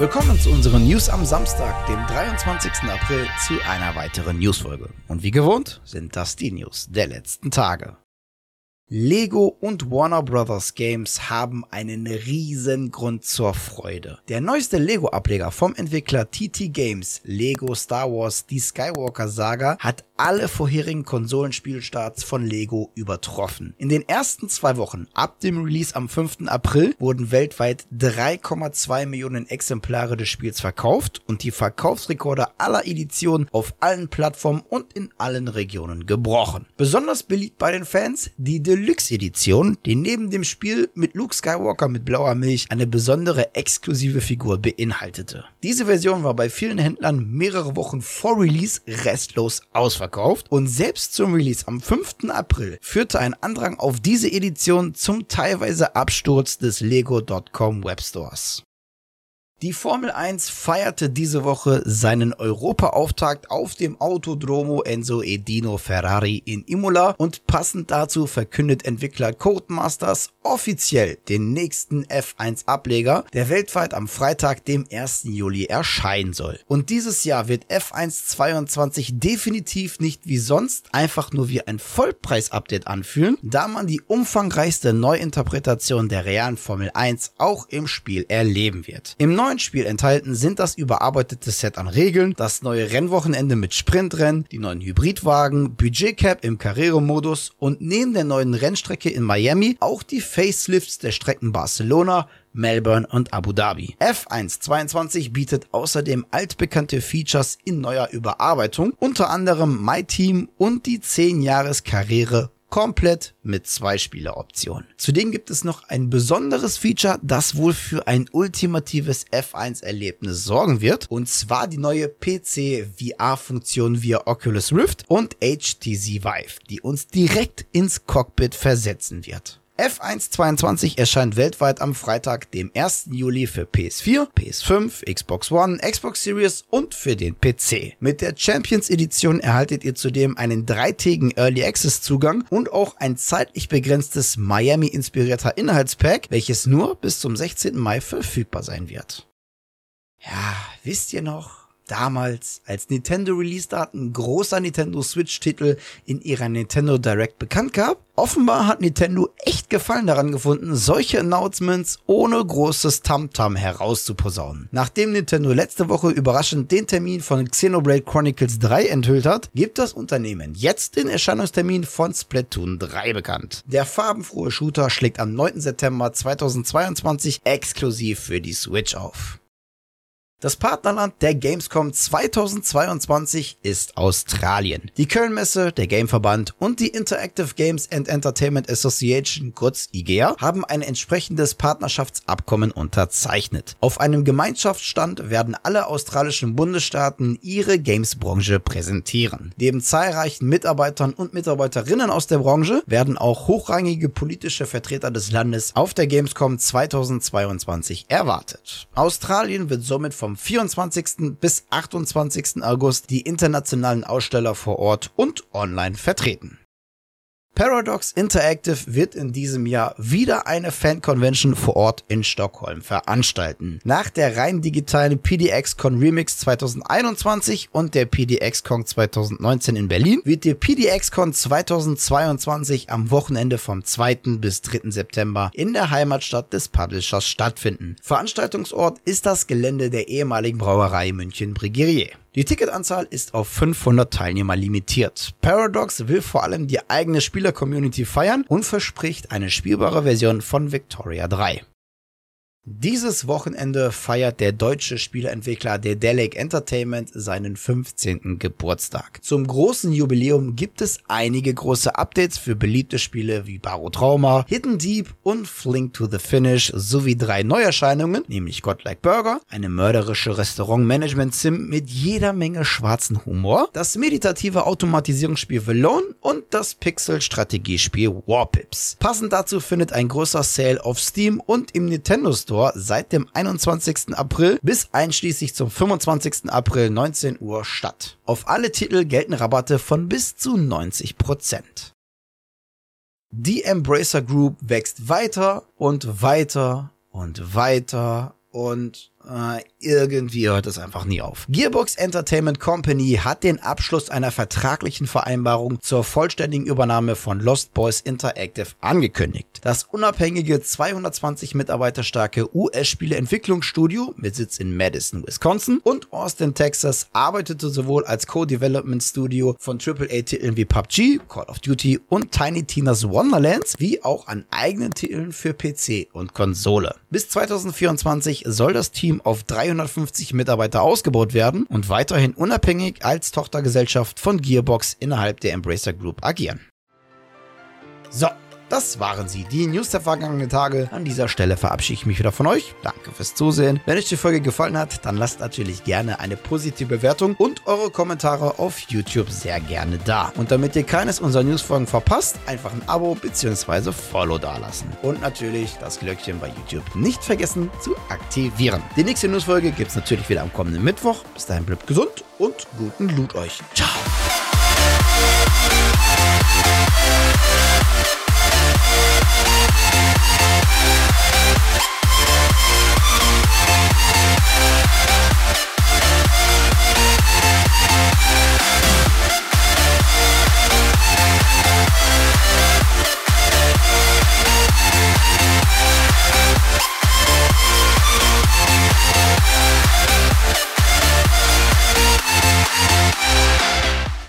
Willkommen zu unseren News am Samstag, dem 23. April, zu einer weiteren Newsfolge. Und wie gewohnt sind das die News der letzten Tage. Lego und Warner Brothers Games haben einen riesen Grund zur Freude. Der neueste Lego-Ableger vom Entwickler TT Games, Lego Star Wars Die Skywalker Saga, hat alle vorherigen Konsolenspielstarts von Lego übertroffen. In den ersten zwei Wochen ab dem Release am 5. April wurden weltweit 3,2 Millionen Exemplare des Spiels verkauft und die Verkaufsrekorde aller Editionen auf allen Plattformen und in allen Regionen gebrochen. Besonders beliebt bei den Fans die Deluxe-Edition, die neben dem Spiel mit Luke Skywalker mit blauer Milch eine besondere exklusive Figur beinhaltete. Diese Version war bei vielen Händlern mehrere Wochen vor Release restlos ausverkauft und selbst zum Release am 5. April führte ein Andrang auf diese Edition zum teilweise Absturz des Lego.com Webstores. Die Formel 1 feierte diese Woche seinen Europaauftakt auf dem Autodromo Enzo Edino Ferrari in Imola und passend dazu verkündet Entwickler Codemasters offiziell den nächsten F1 Ableger, der weltweit am Freitag, dem 1. Juli erscheinen soll. Und dieses Jahr wird F1 22 definitiv nicht wie sonst einfach nur wie ein Vollpreis-Update anfühlen, da man die umfangreichste Neuinterpretation der realen Formel 1 auch im Spiel erleben wird. Im neuen Spiel enthalten sind das überarbeitete Set an Regeln, das neue Rennwochenende mit Sprintrennen, die neuen Hybridwagen, Budgetcap im Carrero-Modus und neben der neuen Rennstrecke in Miami auch die Facelifts der Strecken Barcelona, Melbourne und Abu Dhabi. F1 22 bietet außerdem altbekannte Features in neuer Überarbeitung, unter anderem My Team und die 10 Jahres Karriere komplett mit zwei Spieleroptionen. Zudem gibt es noch ein besonderes Feature, das wohl für ein ultimatives F1-Erlebnis sorgen wird, und zwar die neue PC-VR-Funktion via Oculus Rift und HTC Vive, die uns direkt ins Cockpit versetzen wird. F122 erscheint weltweit am Freitag, dem 1. Juli für PS4, PS5, Xbox One, Xbox Series und für den PC. Mit der Champions Edition erhaltet ihr zudem einen dreitägigen Early Access Zugang und auch ein zeitlich begrenztes Miami-inspirierter Inhaltspack, welches nur bis zum 16. Mai verfügbar sein wird. Ja, wisst ihr noch? Damals, als Nintendo Release-Daten ein großer Nintendo Switch-Titel in ihrer Nintendo Direct bekannt gab. Offenbar hat Nintendo echt Gefallen daran gefunden, solche Announcements ohne großes Tamtam -Tam herauszuposaunen. Nachdem Nintendo letzte Woche überraschend den Termin von Xenoblade Chronicles 3 enthüllt hat, gibt das Unternehmen jetzt den Erscheinungstermin von Splatoon 3 bekannt. Der farbenfrohe Shooter schlägt am 9. September 2022 exklusiv für die Switch auf. Das Partnerland der Gamescom 2022 ist Australien. Die Kölnmesse, der Gameverband und die Interactive Games and Entertainment Association, kurz IGEA, haben ein entsprechendes Partnerschaftsabkommen unterzeichnet. Auf einem Gemeinschaftsstand werden alle australischen Bundesstaaten ihre Gamesbranche präsentieren. Neben zahlreichen Mitarbeitern und Mitarbeiterinnen aus der Branche werden auch hochrangige politische Vertreter des Landes auf der Gamescom 2022 erwartet. Australien wird somit vom vom 24. bis 28. August die internationalen Aussteller vor Ort und online vertreten. Paradox Interactive wird in diesem Jahr wieder eine Fan-Convention vor Ort in Stockholm veranstalten. Nach der rein digitalen PDX-Con Remix 2021 und der PDX-Con 2019 in Berlin wird die PDX-Con 2022 am Wochenende vom 2. bis 3. September in der Heimatstadt des Publishers stattfinden. Veranstaltungsort ist das Gelände der ehemaligen Brauerei München Brigerier. Die Ticketanzahl ist auf 500 Teilnehmer limitiert. Paradox will vor allem die eigene Spieler-Community feiern und verspricht eine spielbare Version von Victoria 3. Dieses Wochenende feiert der deutsche Spieleentwickler Dedelic Entertainment seinen 15. Geburtstag. Zum großen Jubiläum gibt es einige große Updates für beliebte Spiele wie Barotrauma, Hidden Deep und Flink to the Finish sowie drei Neuerscheinungen, nämlich Godlike Burger, eine mörderische Restaurant-Management-Sim mit jeder Menge schwarzen Humor, das meditative Automatisierungsspiel Valone und das Pixel-Strategiespiel Warpips. Passend dazu findet ein großer Sale auf Steam und im Nintendo Store Store seit dem 21. April bis einschließlich zum 25. April 19 Uhr statt. Auf alle Titel gelten Rabatte von bis zu 90 Prozent. Die Embracer Group wächst weiter und weiter und weiter und äh, irgendwie hört es einfach nie auf. Gearbox Entertainment Company hat den Abschluss einer vertraglichen Vereinbarung zur vollständigen Übernahme von Lost Boys Interactive angekündigt. Das unabhängige 220 Mitarbeiter starke US-Spieleentwicklungsstudio mit Sitz in Madison, Wisconsin und Austin, Texas arbeitete sowohl als Co-Development Studio von AAA-Titeln wie PUBG, Call of Duty und Tiny Tina's Wonderlands, wie auch an eigenen Titeln für PC und Konsole. Bis 2024 soll das Team auf 350 Mitarbeiter ausgebaut werden und weiterhin unabhängig als Tochtergesellschaft von Gearbox innerhalb der Embracer Group agieren. So, das waren sie, die News der vergangenen Tage. An dieser Stelle verabschiede ich mich wieder von euch. Danke fürs Zusehen. Wenn euch die Folge gefallen hat, dann lasst natürlich gerne eine positive Bewertung und eure Kommentare auf YouTube sehr gerne da. Und damit ihr keines unserer Newsfolgen verpasst, einfach ein Abo bzw. Follow dalassen. Und natürlich das Glöckchen bei YouTube nicht vergessen zu aktivieren. Die nächste Newsfolge gibt es natürlich wieder am kommenden Mittwoch. Bis dahin bleibt gesund und guten Loot euch. Ciao.